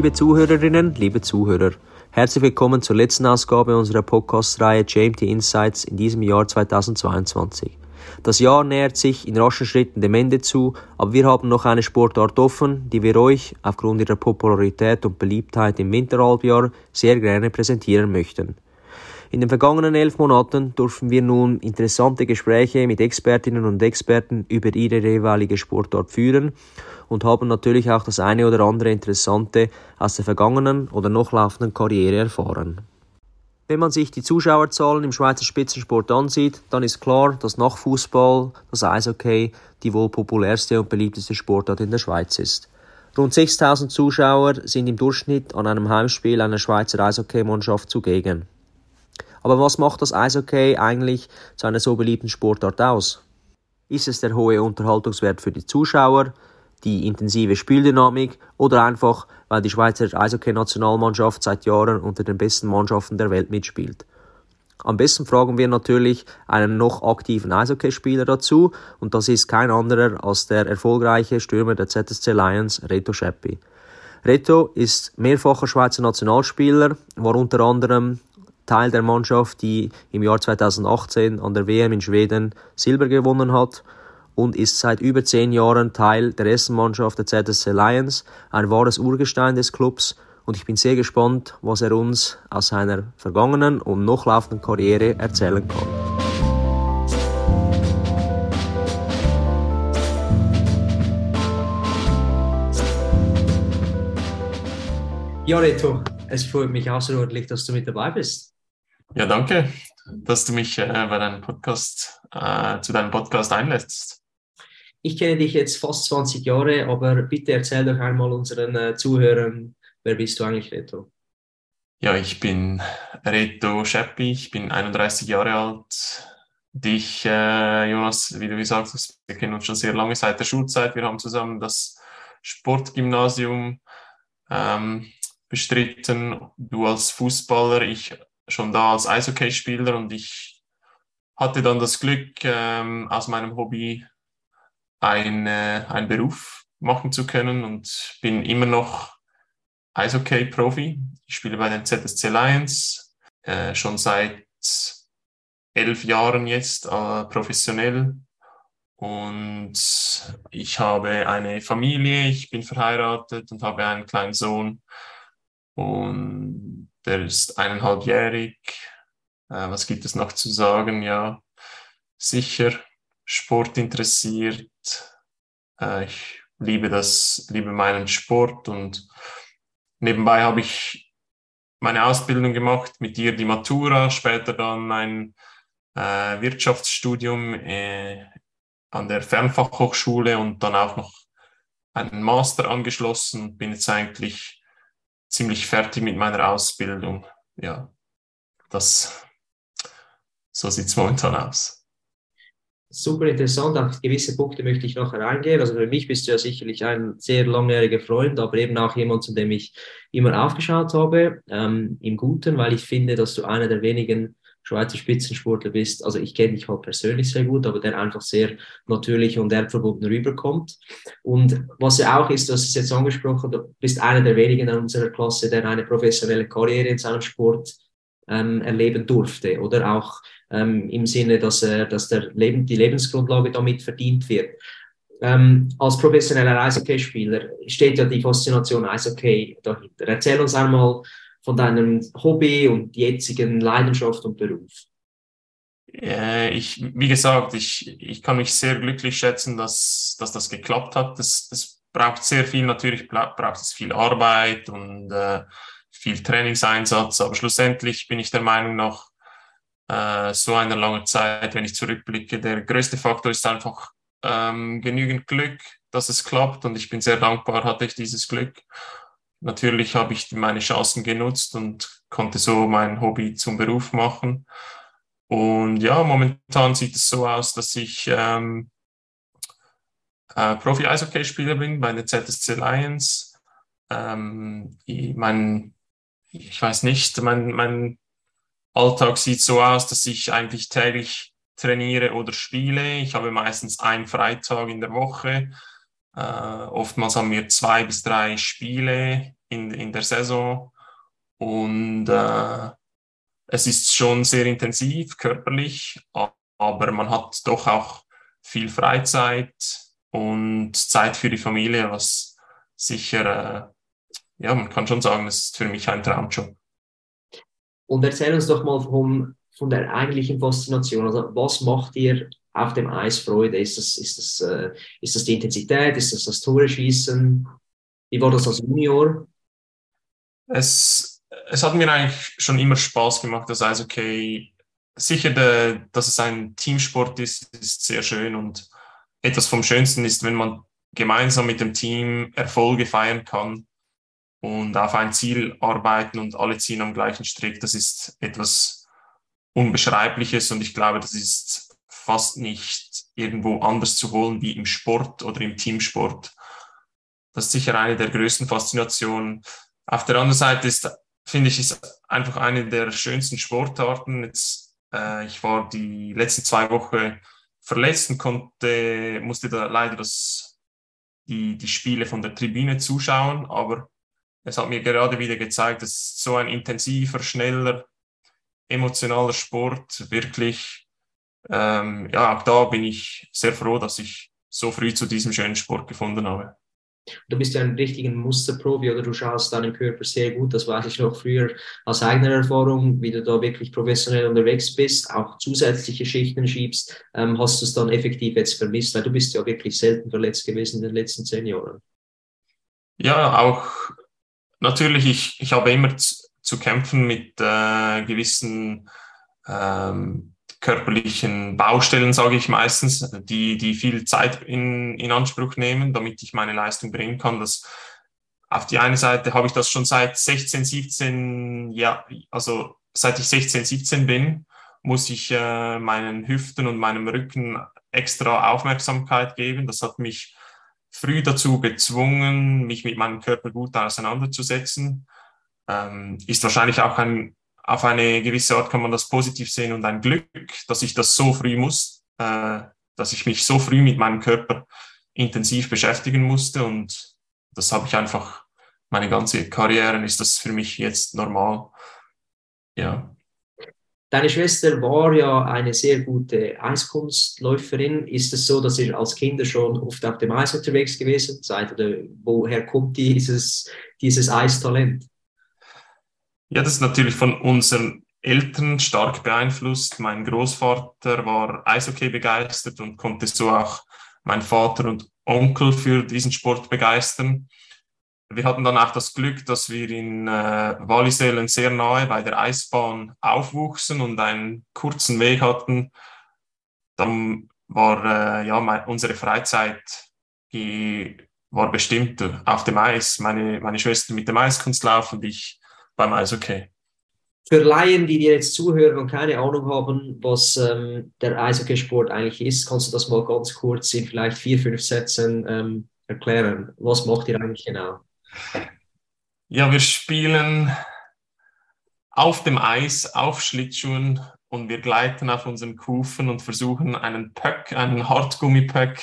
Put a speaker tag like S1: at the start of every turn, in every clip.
S1: Liebe Zuhörerinnen, liebe Zuhörer, herzlich willkommen zur letzten Ausgabe unserer Podcast-Reihe JMT Insights in diesem Jahr 2022. Das Jahr nähert sich in raschen Schritten dem Ende zu, aber wir haben noch eine Sportart offen, die wir euch aufgrund ihrer Popularität und Beliebtheit im Winterhalbjahr sehr gerne präsentieren möchten. In den vergangenen elf Monaten durften wir nun interessante Gespräche mit Expertinnen und Experten über ihre jeweilige Sportart führen und haben natürlich auch das eine oder andere Interessante aus der vergangenen oder noch laufenden Karriere erfahren. Wenn man sich die Zuschauerzahlen im Schweizer Spitzensport ansieht, dann ist klar, dass nach Fußball das Eishockey die wohl populärste und beliebteste Sportart in der Schweiz ist. Rund 6000 Zuschauer sind im Durchschnitt an einem Heimspiel einer Schweizer Eishockeymannschaft zugegen. Aber was macht das Eishockey eigentlich zu einer so beliebten Sportart aus? Ist es der hohe Unterhaltungswert für die Zuschauer, die intensive Spieldynamik oder einfach, weil die Schweizer Eishockey-Nationalmannschaft seit Jahren unter den besten Mannschaften der Welt mitspielt? Am besten fragen wir natürlich einen noch aktiven Eishockeyspieler dazu und das ist kein anderer als der erfolgreiche Stürmer der ZSC Lions, Reto Scheppi. Reto ist mehrfacher Schweizer Nationalspieler, war unter anderem Teil der Mannschaft, die im Jahr 2018 an der WM in Schweden Silber gewonnen hat und ist seit über zehn Jahren Teil der ersten Mannschaft der ZSC Lions, ein wahres Urgestein des Clubs und ich bin sehr gespannt, was er uns aus seiner vergangenen und noch laufenden Karriere erzählen kann. Ja, Reto, es freut mich außerordentlich, dass du mit dabei bist.
S2: Ja, danke, dass du mich äh, bei deinem Podcast, äh, zu deinem Podcast einlässt.
S1: Ich kenne dich jetzt fast 20 Jahre, aber bitte erzähl doch einmal unseren äh, Zuhörern, wer bist du eigentlich, Reto?
S2: Ja, ich bin Reto Scheppi, ich bin 31 Jahre alt. Dich, äh, Jonas, wie du gesagt hast, wir kennen uns schon sehr lange seit der Schulzeit. Wir haben zusammen das Sportgymnasium ähm, bestritten. Du als Fußballer, ich schon da als Eishockeyspieler und ich hatte dann das Glück, ähm, aus meinem Hobby ein, äh, einen Beruf machen zu können und bin immer noch Eishockey-Profi. Ich spiele bei den ZSC Lions äh, schon seit elf Jahren jetzt äh, professionell und ich habe eine Familie, ich bin verheiratet und habe einen kleinen Sohn und der ist eineinhalbjährig. Äh, was gibt es noch zu sagen? Ja, sicher Sport interessiert. Äh, ich liebe das, liebe meinen Sport und nebenbei habe ich meine Ausbildung gemacht, mit dir die Matura, später dann mein äh, Wirtschaftsstudium äh, an der Fernfachhochschule und dann auch noch einen Master angeschlossen. Bin jetzt eigentlich ziemlich fertig mit meiner Ausbildung. Ja, das, so sieht es momentan aus.
S1: Super interessant, auf gewisse Punkte möchte ich noch reingehen. Also für mich bist du ja sicherlich ein sehr langjähriger Freund, aber eben auch jemand, zu dem ich immer aufgeschaut habe, ähm, im Guten, weil ich finde, dass du einer der wenigen Schweizer Spitzensportler bist, also ich kenne dich halt persönlich sehr gut, aber der einfach sehr natürlich und erdverbunden rüberkommt. Und was ja auch ist, du hast es jetzt angesprochen, du bist einer der wenigen in unserer Klasse, der eine professionelle Karriere in seinem Sport ähm, erleben durfte oder auch ähm, im Sinne, dass, äh, dass der Leben, die Lebensgrundlage damit verdient wird. Ähm, als professioneller Eishockeyspieler steht ja die Faszination Eishockey dahinter. Erzähl uns einmal, von deinem Hobby und jetzigen Leidenschaft und Beruf?
S2: Äh, ich, wie gesagt, ich, ich kann mich sehr glücklich schätzen, dass, dass das geklappt hat. Das braucht sehr viel, natürlich braucht es viel Arbeit und äh, viel Trainingseinsatz, aber schlussendlich bin ich der Meinung, nach äh, so einer langen Zeit, wenn ich zurückblicke, der größte Faktor ist einfach ähm, genügend Glück, dass es klappt und ich bin sehr dankbar, hatte ich dieses Glück natürlich habe ich meine Chancen genutzt und konnte so mein Hobby zum Beruf machen. Und ja, momentan sieht es so aus, dass ich ähm, äh, Profi-Eishockey-Spieler bin bei der ZSC Lions. Ähm, ich, mein, ich weiß nicht, mein, mein Alltag sieht so aus, dass ich eigentlich täglich trainiere oder spiele. Ich habe meistens einen Freitag in der Woche. Äh, oftmals haben wir zwei bis drei Spiele in, in der Saison und äh, es ist schon sehr intensiv körperlich, aber man hat doch auch viel Freizeit und Zeit für die Familie, was sicher, äh, ja, man kann schon sagen, das ist für mich ein Traumjob.
S1: Und erzähl uns doch mal vom, von der eigentlichen Faszination. Also, was macht dir auf dem Eis Freude? Ist das, ist das, äh, ist das die Intensität? Ist das das Tore schießen? Wie war das als Junior?
S2: Es, es hat mir eigentlich schon immer Spaß gemacht, das Eishockey. Sicher, der, dass es ein Teamsport ist, ist sehr schön und etwas vom Schönsten ist, wenn man gemeinsam mit dem Team Erfolge feiern kann und auf ein Ziel arbeiten und alle ziehen am gleichen Strick. Das ist etwas Unbeschreibliches und ich glaube, das ist fast nicht irgendwo anders zu holen wie im Sport oder im Teamsport. Das ist sicher eine der größten Faszinationen. Auf der anderen Seite ist, finde ich, ist einfach eine der schönsten Sportarten. Jetzt, äh, ich war die letzten zwei Wochen verletzt und konnte, musste da leider das, die, die Spiele von der Tribüne zuschauen, aber es hat mir gerade wieder gezeigt, dass so ein intensiver, schneller, emotionaler Sport wirklich, ähm, ja, auch da bin ich sehr froh, dass ich so früh zu diesem schönen Sport gefunden habe.
S1: Du bist ja ein richtiger Musterprofi oder du schaust deinen Körper sehr gut. Das weiß ich noch früher aus eigener Erfahrung, wie du da wirklich professionell unterwegs bist, auch zusätzliche Schichten schiebst. Ähm, hast du es dann effektiv jetzt vermisst? Weil du bist ja wirklich selten verletzt gewesen in den letzten zehn Jahren.
S2: Ja, auch natürlich, ich, ich habe immer zu, zu kämpfen mit äh, gewissen ähm, körperlichen Baustellen, sage ich meistens, die, die viel Zeit in, in Anspruch nehmen, damit ich meine Leistung bringen kann. Das, auf die eine Seite habe ich das schon seit 16, 17, ja, also seit ich 16, 17 bin, muss ich äh, meinen Hüften und meinem Rücken extra Aufmerksamkeit geben. Das hat mich früh dazu gezwungen, mich mit meinem Körper gut auseinanderzusetzen. Ähm, ist wahrscheinlich auch ein auf eine gewisse Art kann man das positiv sehen und ein Glück, dass ich das so früh muss, äh, dass ich mich so früh mit meinem Körper intensiv beschäftigen musste und das habe ich einfach meine ganze Karriere ist das für mich jetzt normal. Ja.
S1: Deine Schwester war ja eine sehr gute Eiskunstläuferin. Ist es so, dass ihr als Kinder schon oft auf dem Eis unterwegs gewesen seid? Oder woher kommt dieses, dieses Eistalent?
S2: Ja, das ist natürlich von unseren Eltern stark beeinflusst. Mein Großvater war Eishockey begeistert und konnte so auch mein Vater und Onkel für diesen Sport begeistern. Wir hatten dann auch das Glück, dass wir in äh, Wallisellen sehr nahe bei der Eisbahn aufwuchsen und einen kurzen Weg hatten. Dann war äh, ja mein, unsere Freizeit die war bestimmt auf dem Eis. Meine, meine Schwester mit dem Eiskunstlauf und ich beim Eishockey.
S1: Für Laien, die dir jetzt zuhören und keine Ahnung haben, was ähm, der Eishockeysport eigentlich ist, kannst du das mal ganz kurz in vielleicht vier, fünf Sätzen ähm, erklären? Was macht ihr eigentlich genau?
S2: Ja, wir spielen auf dem Eis, auf Schlittschuhen und wir gleiten auf unseren Kufen und versuchen einen Puck, einen Hartgummipuck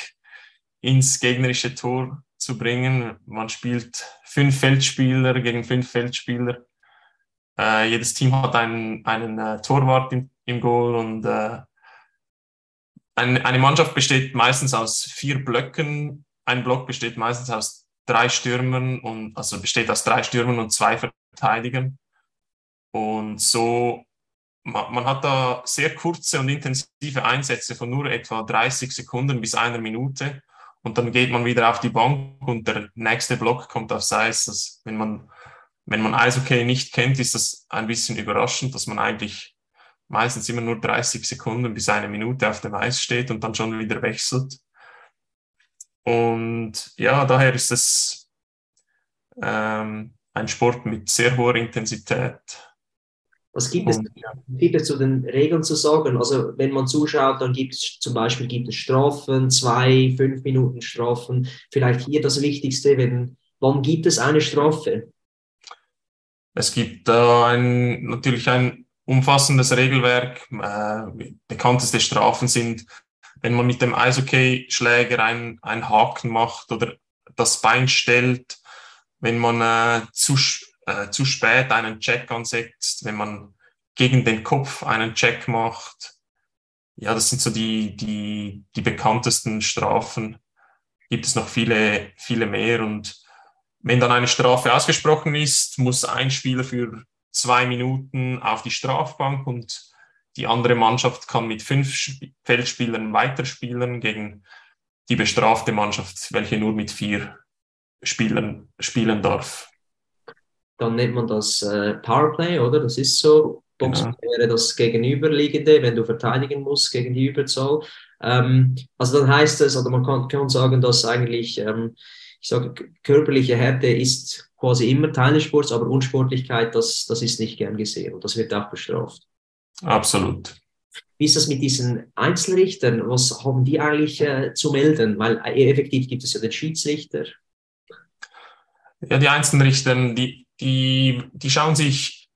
S2: ins gegnerische Tor zu bringen. Man spielt fünf Feldspieler gegen fünf Feldspieler äh, jedes Team hat einen, einen äh, Torwart im, im Goal und äh, ein, eine Mannschaft besteht meistens aus vier Blöcken. Ein Block besteht meistens aus drei Stürmern und also besteht aus drei Stürmern und zwei Verteidigern. Und so, man, man hat da sehr kurze und intensive Einsätze von nur etwa 30 Sekunden bis einer Minute. Und dann geht man wieder auf die Bank und der nächste Block kommt aufs Eis. Das, wenn man wenn man Eishockey nicht kennt, ist das ein bisschen überraschend, dass man eigentlich meistens immer nur 30 Sekunden bis eine Minute auf dem Eis steht und dann schon wieder wechselt. Und ja, daher ist es ähm, ein Sport mit sehr hoher Intensität.
S1: Was gibt es, gibt es zu den Regeln zu sagen? Also wenn man zuschaut, dann gibt es zum Beispiel gibt es Strafen, zwei, fünf Minuten Strafen. Vielleicht hier das Wichtigste, wenn, wann gibt es eine Strafe?
S2: Es gibt äh, ein, natürlich ein umfassendes Regelwerk. Äh, bekannteste Strafen sind, wenn man mit dem Eishockey-Schläger einen, einen Haken macht oder das Bein stellt, wenn man äh, zu, äh, zu spät einen Check ansetzt, wenn man gegen den Kopf einen Check macht. Ja, das sind so die, die, die bekanntesten Strafen. Gibt es noch viele, viele mehr. Und wenn dann eine Strafe ausgesprochen ist, muss ein Spieler für zwei Minuten auf die Strafbank und die andere Mannschaft kann mit fünf Feldspielern weiterspielen gegen die bestrafte Mannschaft, welche nur mit vier Spielern spielen darf.
S1: Dann nennt man das äh, Powerplay, oder? Das ist so. Boxen genau. wäre das Gegenüberliegende, wenn du verteidigen musst gegen die Überzahl. Ähm, also dann heißt es, oder man kann, kann sagen, dass eigentlich, ähm, ich sage, körperliche Härte ist quasi immer Teil des Sports, aber Unsportlichkeit, das, das ist nicht gern gesehen und das wird auch bestraft.
S2: Absolut.
S1: Wie ist das mit diesen Einzelrichtern? Was haben die eigentlich äh, zu melden? Weil äh, effektiv gibt es ja den Schiedsrichter.
S2: Ja, die Einzelrichter, die, die, die schauen sich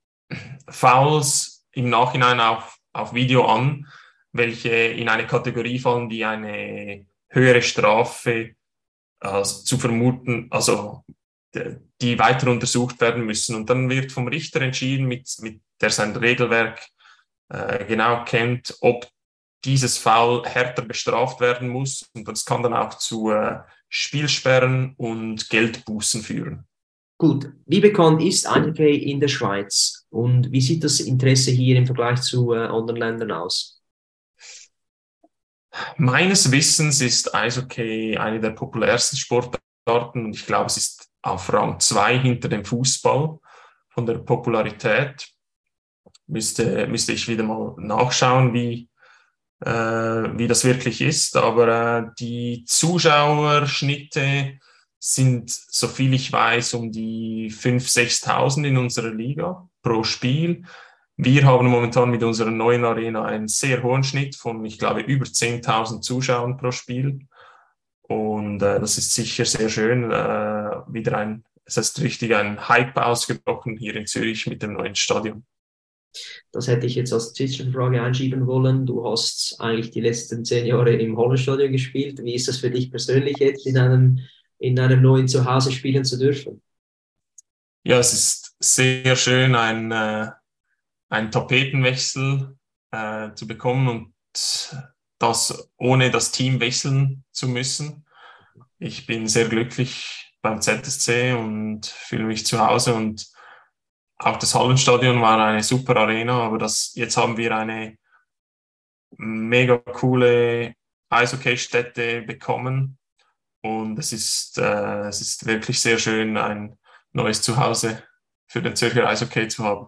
S2: Fouls im Nachhinein auf, auf Video an, welche in eine Kategorie fallen, die eine höhere Strafe äh, zu vermuten, also die weiter untersucht werden müssen. Und dann wird vom Richter entschieden, mit, mit der sein Regelwerk äh, genau kennt, ob dieses Foul härter bestraft werden muss. Und das kann dann auch zu äh, Spielsperren und Geldbußen führen.
S1: Gut, wie bekannt ist Eishockey in der Schweiz und wie sieht das Interesse hier im Vergleich zu äh, anderen Ländern aus?
S2: Meines Wissens ist Eishockey eine der populärsten Sportarten und ich glaube, es ist auf Rang 2 hinter dem Fußball von der Popularität müsste, müsste ich wieder mal nachschauen, wie, äh, wie das wirklich ist. Aber äh, die Zuschauerschnitte sind, soviel ich weiß, um die 5.000, 6.000 in unserer Liga pro Spiel. Wir haben momentan mit unserer neuen Arena einen sehr hohen Schnitt von, ich glaube, über 10.000 Zuschauern pro Spiel. Und äh, das ist sicher sehr schön. Äh, wieder ein, es ist richtig ein Hype ausgebrochen hier in Zürich mit dem neuen Stadion.
S1: Das hätte ich jetzt als Zwischenfrage einschieben wollen. Du hast eigentlich die letzten zehn Jahre im Hollandstadion gespielt. Wie ist das für dich persönlich jetzt, in einem, in einem neuen Zuhause spielen zu dürfen?
S2: Ja, es ist sehr schön, ein, äh, einen Tapetenwechsel äh, zu bekommen und das ohne das Team wechseln zu müssen. Ich bin sehr glücklich beim ZSC und fühle mich zu Hause und auch das Hallenstadion war eine super Arena, aber das, jetzt haben wir eine mega coole Eishockey-Stätte bekommen und es ist, äh, es ist wirklich sehr schön, ein neues Zuhause für den Zürcher Eishockey zu haben.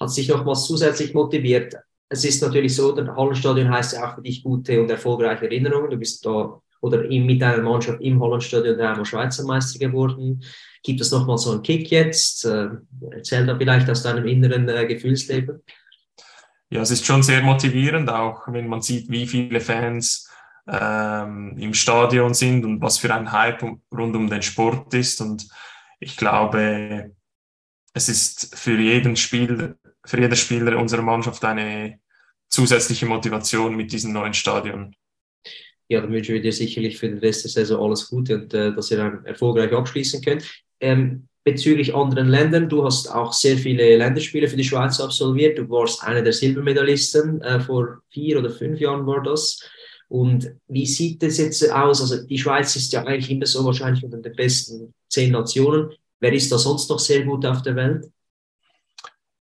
S1: Hat sich noch was zusätzlich motiviert? Es ist natürlich so, der Hallenstadion heißt ja auch für dich gute und erfolgreiche Erinnerungen. Du bist da oder mit deiner Mannschaft im Hollandstadion dreimal Schweizer Meister geworden. Gibt es nochmal so einen Kick jetzt? Äh, erzähl da vielleicht aus deinem inneren äh, Gefühlsleben.
S2: Ja, es ist schon sehr motivierend, auch wenn man sieht, wie viele Fans ähm, im Stadion sind und was für ein Hype rund um den Sport ist. Und ich glaube, es ist für jeden Spieler, für jeden Spieler unserer Mannschaft eine zusätzliche Motivation mit diesem neuen Stadion
S1: ja, dann wünschen wir dir sicherlich für den Rest der Saison alles Gute und äh, dass ihr dann erfolgreich abschließen könnt. Ähm, bezüglich anderen Ländern, du hast auch sehr viele Länderspiele für die Schweiz absolviert. Du warst einer der Silbermedaillisten, äh, vor vier oder fünf Jahren war das. Und wie sieht das jetzt aus? Also die Schweiz ist ja eigentlich immer so wahrscheinlich unter den besten zehn Nationen. Wer ist da sonst noch sehr gut auf der Welt?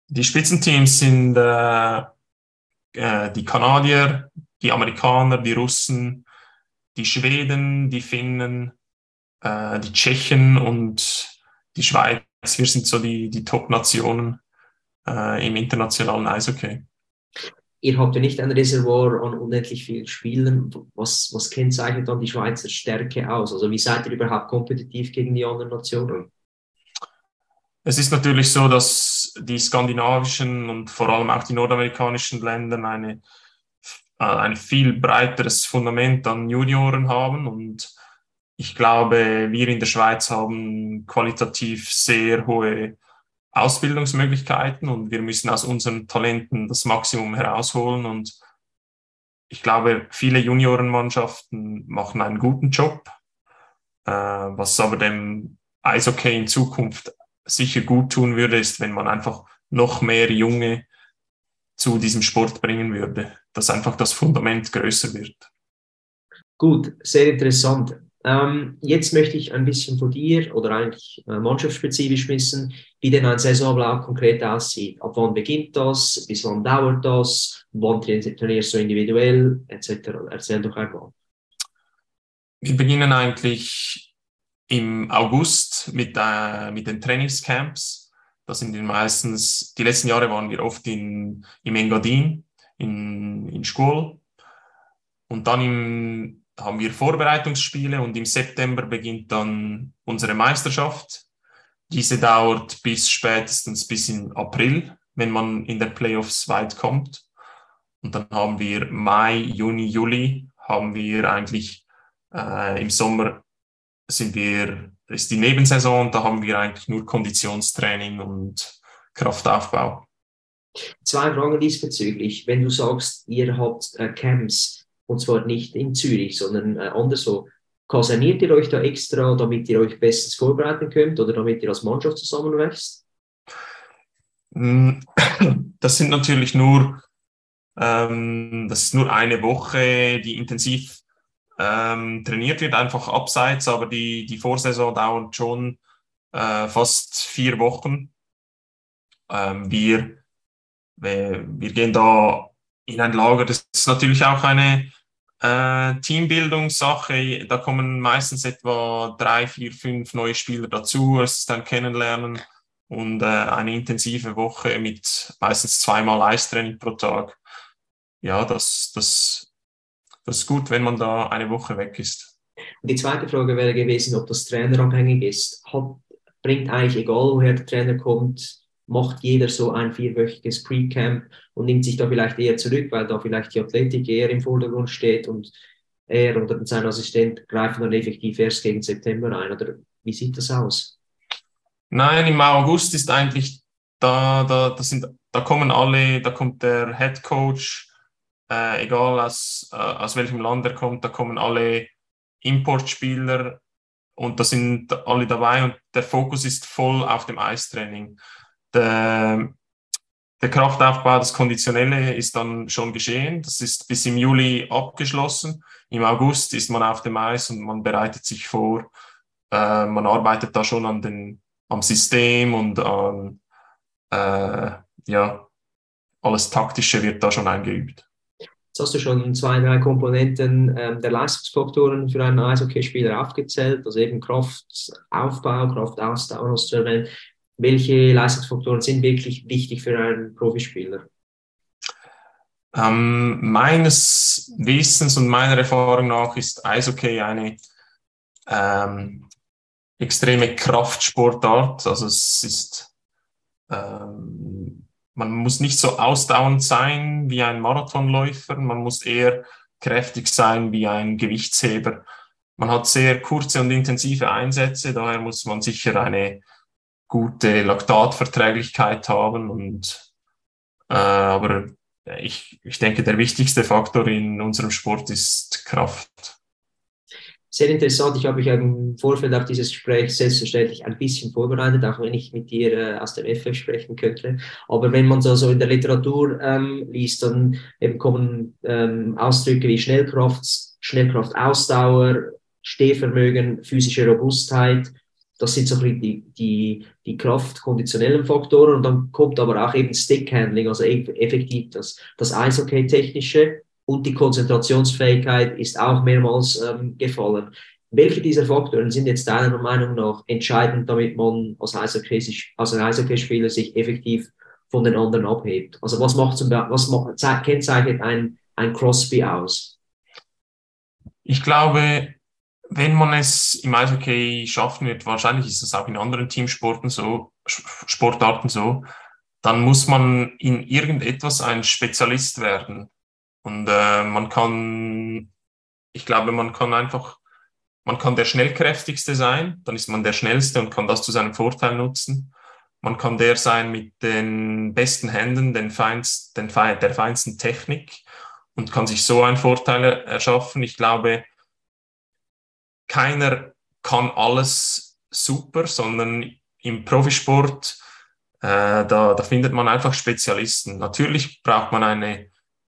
S2: Die Spitzenteams sind äh, äh die Kanadier, die Amerikaner, die Russen, die Schweden, die Finnen, äh, die Tschechen und die Schweiz. Wir sind so die, die Top-Nationen äh, im internationalen Eishockey.
S1: Ihr habt ja nicht ein Reservoir an unendlich vielen Spielern. Was, was kennzeichnet dann die Schweizer Stärke aus? Also wie seid ihr überhaupt kompetitiv gegen die anderen Nationen?
S2: Es ist natürlich so, dass die skandinavischen und vor allem auch die nordamerikanischen Länder eine äh, ein viel breiteres Fundament an Junioren haben und ich glaube, wir in der Schweiz haben qualitativ sehr hohe Ausbildungsmöglichkeiten und wir müssen aus unseren Talenten das Maximum herausholen und ich glaube, viele Juniorenmannschaften machen einen guten Job, äh, was aber dem Eishockey in Zukunft sicher gut tun würde, ist, wenn man einfach noch mehr Junge zu diesem Sport bringen würde, dass einfach das Fundament größer wird.
S1: Gut, sehr interessant. Ähm, jetzt möchte ich ein bisschen von dir oder eigentlich äh, mannschaftsspezifisch wissen, wie denn ein Saisonablauf konkret aussieht. Ab wann beginnt das? Bis wann dauert das? Wann trainierst du individuell? Etc. Erzähl doch einmal.
S2: Wir beginnen eigentlich im August mit, äh, mit den Trainingscamps. Das sind meistens, die letzten Jahre waren wir oft in, im Engadin, in, in Schule. Und dann im haben wir Vorbereitungsspiele und im September beginnt dann unsere Meisterschaft. Diese dauert bis spätestens bis in April, wenn man in der Playoffs weit kommt. Und dann haben wir Mai, Juni, Juli, haben wir eigentlich äh, im Sommer sind wir, ist die Nebensaison da haben wir eigentlich nur Konditionstraining und Kraftaufbau.
S1: Zwei Fragen diesbezüglich. Wenn du sagst, ihr habt äh, Camps, und zwar nicht in Zürich, sondern äh, anderswo. Kaserniert ihr euch da extra, damit ihr euch bestens vorbereiten könnt oder damit ihr als Mannschaft zusammenwächst?
S2: Mm, das sind natürlich nur, ähm, das ist nur eine Woche, die intensiv ähm, trainiert wird, einfach abseits, aber die, die Vorsaison dauert schon äh, fast vier Wochen. Ähm, wir, wir, wir gehen da in ein Lager, das ist natürlich auch eine, äh, Teambildungssache, da kommen meistens etwa drei, vier, fünf neue Spieler dazu, es ist dann kennenlernen und äh, eine intensive Woche mit meistens zweimal Eistraining pro Tag. Ja, das, das, das ist gut, wenn man da eine Woche weg ist.
S1: Die zweite Frage wäre gewesen, ob das trainerabhängig ist. Hat, bringt eigentlich, egal woher der Trainer kommt, macht jeder so ein vierwöchiges Pre-Camp und nimmt sich da vielleicht eher zurück, weil da vielleicht die Athletik eher im Vordergrund steht und er oder sein Assistent greifen dann effektiv erst gegen September ein. Oder wie sieht das aus?
S2: Nein, im August ist eigentlich da, da, da, sind, da kommen alle, da kommt der Head Coach, äh, egal aus, äh, aus welchem Land er kommt, da kommen alle Importspieler und da sind alle dabei und der Fokus ist voll auf dem Eistraining der, der Kraftaufbau, das Konditionelle ist dann schon geschehen. Das ist bis im Juli abgeschlossen. Im August ist man auf dem Eis und man bereitet sich vor. Äh, man arbeitet da schon an den, am System und an, äh, ja, alles Taktische wird da schon eingeübt.
S1: Jetzt hast du schon zwei, drei Komponenten ähm, der Leistungsfaktoren für einen Eishockeyspieler aufgezählt, also eben Kraftaufbau, Kraftausdauer hast du erwähnt welche Leistungsfaktoren sind wirklich wichtig für einen Profispieler?
S2: Ähm, meines Wissens und meiner Erfahrung nach ist Eishockey eine ähm, extreme Kraftsportart. Also es ist, ähm, man muss nicht so ausdauernd sein wie ein Marathonläufer, man muss eher kräftig sein wie ein Gewichtsheber. Man hat sehr kurze und intensive Einsätze, daher muss man sicher eine gute Laktatverträglichkeit haben. Und, äh, aber ich, ich denke, der wichtigste Faktor in unserem Sport ist Kraft.
S1: Sehr interessant. Ich habe mich im Vorfeld auf dieses Gespräch selbstverständlich ein bisschen vorbereitet, auch wenn ich mit dir äh, aus dem FF sprechen könnte. Aber wenn man so, so in der Literatur ähm, liest, dann eben kommen ähm, Ausdrücke wie Schnellkraft, Schnellkraft, Ausdauer, Stehvermögen, physische Robustheit, das sind so die, die, die kraftkonditionellen Faktoren und dann kommt aber auch eben Stickhandling, also effektiv das, das Eishockey-technische und die Konzentrationsfähigkeit ist auch mehrmals ähm, gefallen. Welche dieser Faktoren sind jetzt deiner Meinung nach entscheidend, damit man als, Eishockey, als ein Eishockeyspieler sich effektiv von den anderen abhebt? Also was macht zum was macht, kennzeichnet ein, ein Crosby aus?
S2: Ich glaube, wenn man es im Eishockey schaffen wird, wahrscheinlich ist das auch in anderen Teamsporten so, Sportarten so, dann muss man in irgendetwas ein Spezialist werden. Und äh, man kann, ich glaube, man kann einfach, man kann der schnellkräftigste sein, dann ist man der schnellste und kann das zu seinem Vorteil nutzen. Man kann der sein mit den besten Händen, den feinst, den, der feinsten Technik und kann sich so einen Vorteil erschaffen. Ich glaube, keiner kann alles super, sondern im Profisport, äh, da, da findet man einfach Spezialisten. Natürlich braucht man eine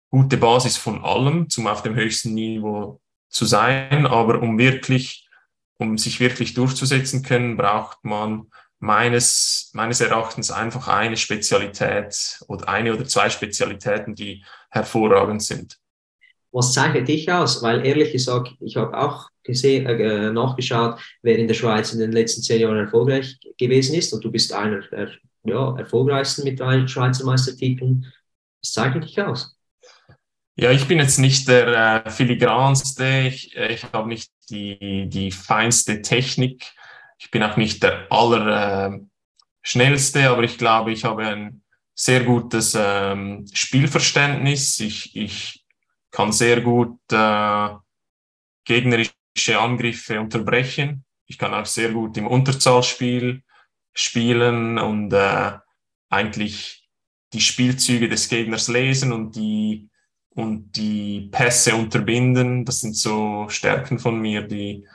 S2: gute Basis von allem, um auf dem höchsten Niveau zu sein, aber um wirklich, um sich wirklich durchzusetzen können, braucht man meines, meines Erachtens einfach eine Spezialität oder eine oder zwei Spezialitäten, die hervorragend sind.
S1: Was zeichnet dich aus? Weil ehrlich gesagt, ich habe auch gesehen, äh, nachgeschaut, wer in der Schweiz in den letzten zehn Jahren erfolgreich gewesen ist und du bist einer der ja, erfolgreichsten mit drei Schweizer Meistertiteln. Was zeichnet dich aus?
S2: Ja, ich bin jetzt nicht der äh, filigranste, ich, ich habe nicht die, die feinste Technik, ich bin auch nicht der allerschnellste, äh, aber ich glaube, ich habe ein sehr gutes ähm, Spielverständnis. Ich, ich kann sehr gut äh, gegnerische Angriffe unterbrechen. Ich kann auch sehr gut im Unterzahlspiel spielen und äh, eigentlich die Spielzüge des Gegners lesen und die, und die Pässe unterbinden. Das sind so Stärken von mir, die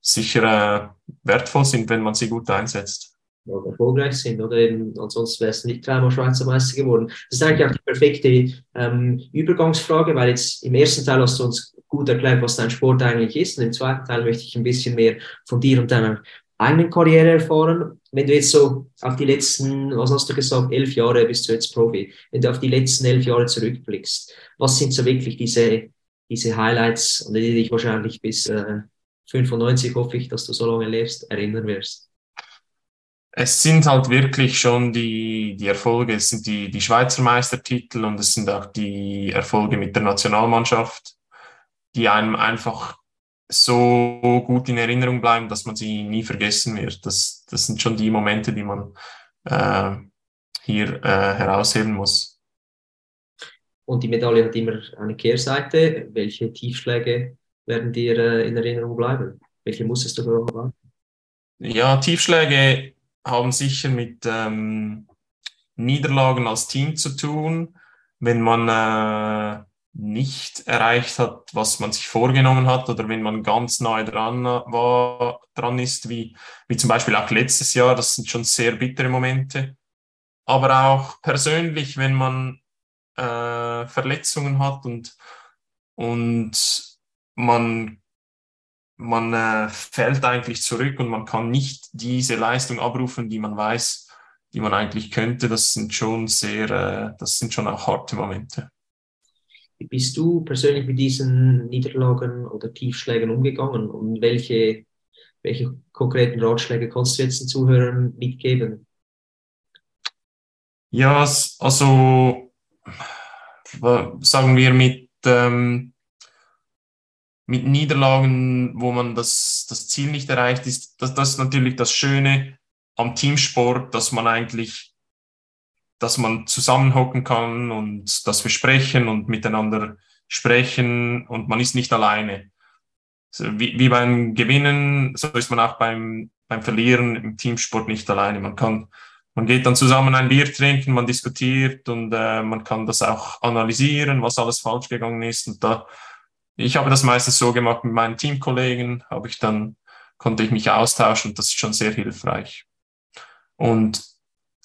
S2: sicher äh, wertvoll sind, wenn man sie gut einsetzt.
S1: Erfolgreich sind, oder eben, ansonsten wärst du nicht dreimal Schweizer Meister geworden. Das ist eigentlich auch die perfekte ähm, Übergangsfrage, weil jetzt im ersten Teil hast du uns gut erklärt, was dein Sport eigentlich ist und im zweiten Teil möchte ich ein bisschen mehr von dir und deiner eigenen Karriere erfahren. Wenn du jetzt so auf die letzten, was hast du gesagt, elf Jahre bist du jetzt Profi, wenn du auf die letzten elf Jahre zurückblickst, was sind so wirklich diese, diese Highlights, an die dich wahrscheinlich bis äh, 95 hoffe ich, dass du so lange lebst, erinnern wirst?
S2: Es sind halt wirklich schon die, die Erfolge, es sind die, die Schweizer Meistertitel und es sind auch die Erfolge mit der Nationalmannschaft, die einem einfach so gut in Erinnerung bleiben, dass man sie nie vergessen wird. Das, das sind schon die Momente, die man äh, hier äh, herausheben muss.
S1: Und die Medaille hat immer eine Kehrseite. Welche Tiefschläge werden dir äh, in Erinnerung bleiben? Welche musstest du beobachten?
S2: Ja, Tiefschläge haben sicher mit ähm, Niederlagen als Team zu tun. Wenn man äh, nicht erreicht hat, was man sich vorgenommen hat, oder wenn man ganz nahe dran war, dran ist, wie, wie zum Beispiel auch letztes Jahr, das sind schon sehr bittere Momente. Aber auch persönlich, wenn man äh, Verletzungen hat und, und man, man äh, fällt eigentlich zurück und man kann nicht diese Leistung abrufen, die man weiß, die man eigentlich könnte. Das sind schon sehr, äh, das sind schon auch harte Momente.
S1: Wie bist du persönlich mit diesen Niederlagen oder Tiefschlägen umgegangen und welche, welche konkreten Ratschläge kannst du jetzt den Zuhörern mitgeben?
S2: Ja, also sagen wir mit ähm, mit Niederlagen, wo man das, das Ziel nicht erreicht, ist, das, das ist natürlich das Schöne am Teamsport, dass man eigentlich, dass man zusammenhocken kann und das besprechen und miteinander sprechen und man ist nicht alleine. Wie, wie beim Gewinnen, so ist man auch beim, beim Verlieren im Teamsport nicht alleine. Man kann, man geht dann zusammen ein Bier trinken, man diskutiert und äh, man kann das auch analysieren, was alles falsch gegangen ist und da ich habe das meistens so gemacht mit meinen Teamkollegen, habe ich dann, konnte ich mich austauschen und das ist schon sehr hilfreich. Und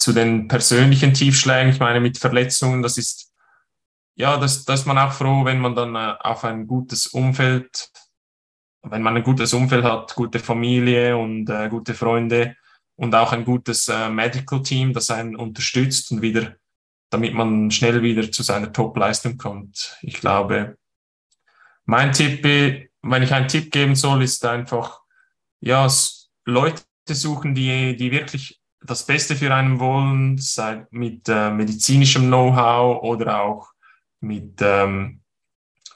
S2: zu den persönlichen Tiefschlägen, ich meine mit Verletzungen, das ist, ja, das, da ist man auch froh, wenn man dann äh, auf ein gutes Umfeld, wenn man ein gutes Umfeld hat, gute Familie und äh, gute Freunde und auch ein gutes äh, Medical Team, das einen unterstützt und wieder, damit man schnell wieder zu seiner Top-Leistung kommt. Ich glaube, mein Tipp, wenn ich einen Tipp geben soll, ist einfach, ja, Leute suchen, die, die wirklich das Beste für einen wollen, sei mit äh, medizinischem Know-how oder auch mit, ähm,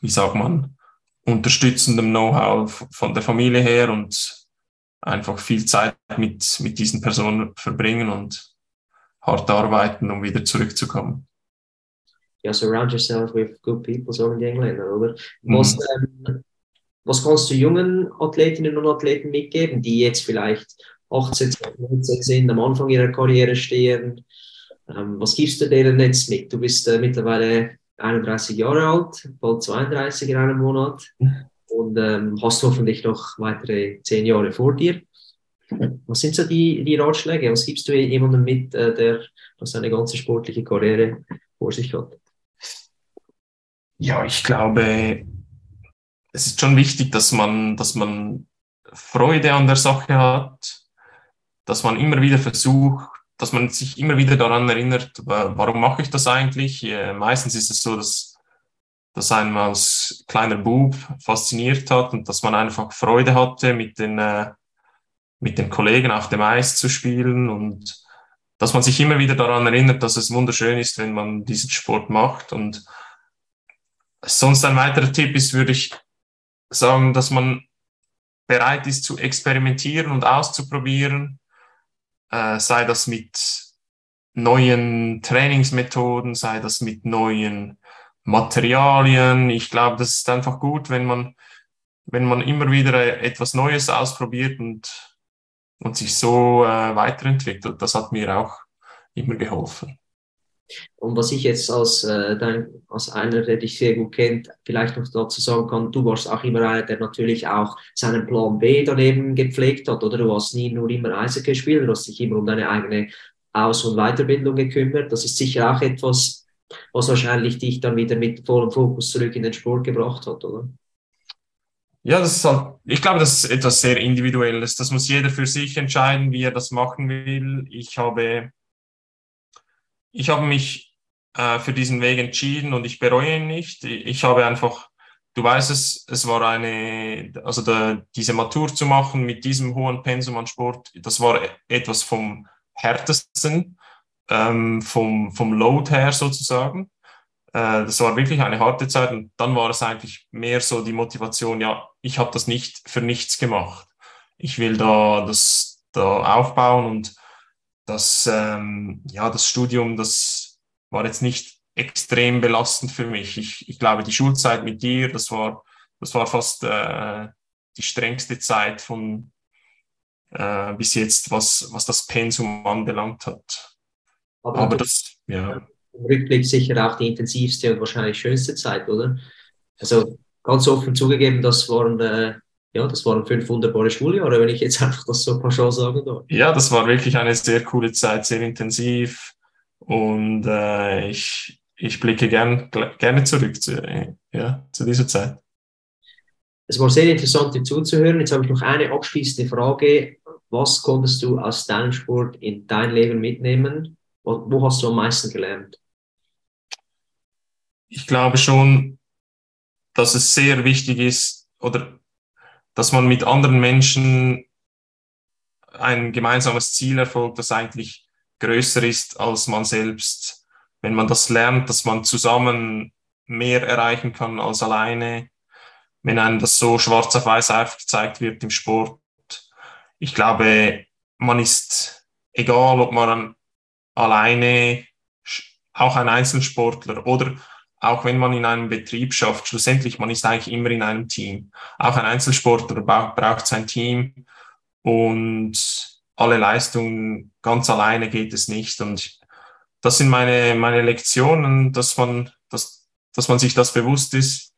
S2: wie sagt man, unterstützendem Know-how von der Familie her und einfach viel Zeit mit, mit diesen Personen verbringen und hart arbeiten, um wieder zurückzukommen
S1: ja, surround yourself with good people, sagen die Engländer, oder? Was, mhm. ähm, was kannst du jungen Athletinnen und Athleten mitgeben, die jetzt vielleicht 18, 19 sind, am Anfang ihrer Karriere stehen? Ähm, was gibst du denen jetzt mit? Du bist äh, mittlerweile 31 Jahre alt, bald 32 in einem Monat und ähm, hast hoffentlich noch weitere 10 Jahre vor dir. Was sind so die, die Ratschläge? Was gibst du jemandem mit, äh, der seine ganze sportliche Karriere vor sich hat?
S2: Ja, ich glaube, es ist schon wichtig, dass man, dass man Freude an der Sache hat, dass man immer wieder versucht, dass man sich immer wieder daran erinnert, warum mache ich das eigentlich? Meistens ist es so, dass das einen als kleiner Bub fasziniert hat und dass man einfach Freude hatte, mit den, äh, mit den Kollegen auf dem Eis zu spielen und dass man sich immer wieder daran erinnert, dass es wunderschön ist, wenn man diesen Sport macht. Und sonst ein weiterer Tipp ist, würde ich sagen, dass man bereit ist zu experimentieren und auszuprobieren, äh, sei das mit neuen Trainingsmethoden, sei das mit neuen Materialien. Ich glaube, das ist einfach gut, wenn man, wenn man immer wieder etwas Neues ausprobiert und, und sich so äh, weiterentwickelt. Das hat mir auch immer geholfen.
S1: Und was ich jetzt als, äh, dein, als einer, der dich sehr gut kennt, vielleicht noch dazu sagen kann, du warst auch immer einer, der natürlich auch seinen Plan B daneben gepflegt hat, oder? Du hast nie nur immer Eishockey gespielt, du hast dich immer um deine eigene Aus- und Weiterbildung gekümmert. Das ist sicher auch etwas, was wahrscheinlich dich dann wieder mit vollem Fokus zurück in den Sport gebracht hat, oder?
S2: Ja, das ist halt, ich glaube, das ist etwas sehr Individuelles. Das muss jeder für sich entscheiden, wie er das machen will. Ich habe, ich habe mich äh, für diesen Weg entschieden und ich bereue ihn nicht. Ich habe einfach, du weißt es, es war eine, also der, diese Matur zu machen mit diesem hohen Pensum an Sport, das war etwas vom härtesten ähm, vom, vom Load her sozusagen. Äh, das war wirklich eine harte Zeit und dann war es eigentlich mehr so die Motivation, ja, ich habe das nicht für nichts gemacht. Ich will da das da aufbauen und das, ähm, ja, das Studium, das war jetzt nicht extrem belastend für mich. Ich, ich glaube, die Schulzeit mit dir, das war, das war fast äh, die strengste Zeit von äh, bis jetzt, was, was das Pensum anbelangt hat.
S1: Aber, Aber das, ja. Im Rückblick sicher auch die intensivste und wahrscheinlich schönste Zeit, oder? Also ganz offen zugegeben, das waren, äh, ja, das waren fünf wunderbare Schuljahre, wenn ich jetzt einfach das so pauschal sagen darf.
S2: Ja, das war wirklich eine sehr coole Zeit, sehr intensiv und äh, ich, ich blicke gern, gerne zurück zu, ja, zu dieser Zeit.
S1: Es war sehr interessant, dir zuzuhören. Jetzt habe ich noch eine abschließende Frage. Was konntest du aus deinem Sport in dein Leben mitnehmen? Wo hast du am meisten gelernt?
S2: Ich glaube schon, dass es sehr wichtig ist oder dass man mit anderen Menschen ein gemeinsames Ziel erfolgt, das eigentlich größer ist als man selbst. Wenn man das lernt, dass man zusammen mehr erreichen kann als alleine, wenn einem das so schwarz auf weiß aufgezeigt wird im Sport. Ich glaube, man ist, egal ob man alleine auch ein Einzelsportler oder auch wenn man in einem Betrieb schafft, schlussendlich, man ist eigentlich immer in einem Team. Auch ein Einzelsportler braucht sein Team und alle Leistungen ganz alleine geht es nicht. Und das sind meine, meine Lektionen, dass man, dass, dass man sich das bewusst ist.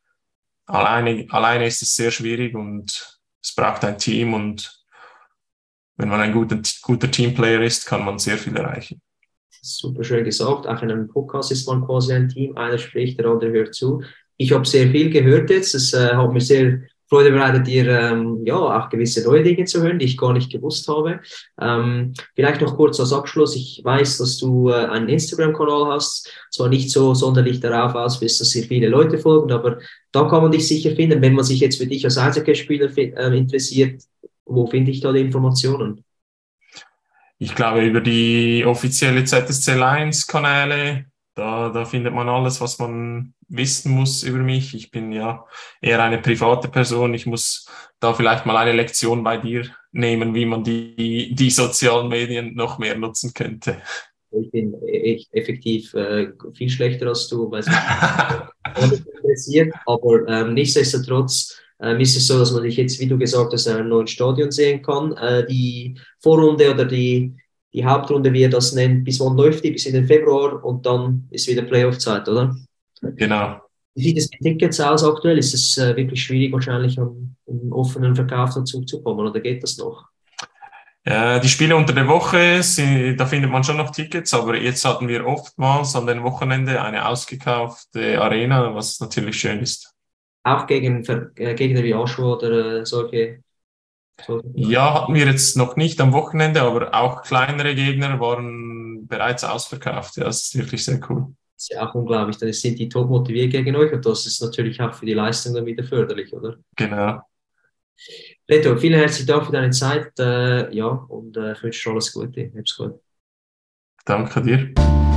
S2: Alleine, alleine ist es sehr schwierig und es braucht ein Team und wenn man ein guter, guter Teamplayer ist, kann man sehr viel erreichen
S1: super schön gesagt. Auch in einem Podcast ist man quasi ein Team. Einer spricht, der andere hört zu. Ich habe sehr viel gehört jetzt. Es äh, hat mir sehr Freude bereitet, dir ähm, ja auch gewisse neue Dinge zu hören, die ich gar nicht gewusst habe. Ähm, vielleicht noch kurz als Abschluss. Ich weiß, dass du äh, einen Instagram-Kanal hast. Zwar nicht so sonderlich darauf aus bist, dass sehr viele Leute folgen, aber da kann man dich sicher finden, wenn man sich jetzt für dich als Eishockey-Spieler äh, interessiert. Wo finde ich da die Informationen?
S2: Ich glaube, über die offizielle ZSC Lions Kanäle, da, da findet man alles, was man wissen muss über mich. Ich bin ja eher eine private Person. Ich muss da vielleicht mal eine Lektion bei dir nehmen, wie man die, die sozialen Medien noch mehr nutzen könnte.
S1: Ich bin echt effektiv äh, viel schlechter als du, weil es mich interessiert. Aber ähm, nichtsdestotrotz ähm, ist es so, dass man sich jetzt, wie du gesagt hast, in einem neuen Stadion sehen kann. Äh, die Vorrunde oder die, die Hauptrunde, wie er das nennt, bis wann läuft die? Bis in den Februar und dann ist wieder Playoff-Zeit, oder?
S2: Genau.
S1: Wie sieht es mit Tickets aus aktuell? Ist es äh, wirklich schwierig, wahrscheinlich am, am offenen Verkauf dazu zu kommen oder geht das noch?
S2: Äh, die Spiele unter der Woche, sind, da findet man schon noch Tickets, aber jetzt hatten wir oftmals an den Wochenende eine ausgekaufte Arena, was natürlich schön ist.
S1: Auch gegen äh, Gegner wie Aschua oder äh, solche,
S2: solche? Ja, hatten wir jetzt noch nicht am Wochenende, aber auch kleinere Gegner waren bereits ausverkauft. Ja, das ist wirklich sehr cool.
S1: Das ist ja auch unglaublich. Dann sind die top motiviert gegen euch und das ist natürlich auch für die Leistung dann wieder förderlich, oder?
S2: Genau.
S1: Leto, vielen herzlichen Dank für deine Zeit. Äh, ja, und äh, ich wünsche dir alles Gute. Hab's gut.
S2: Danke dir.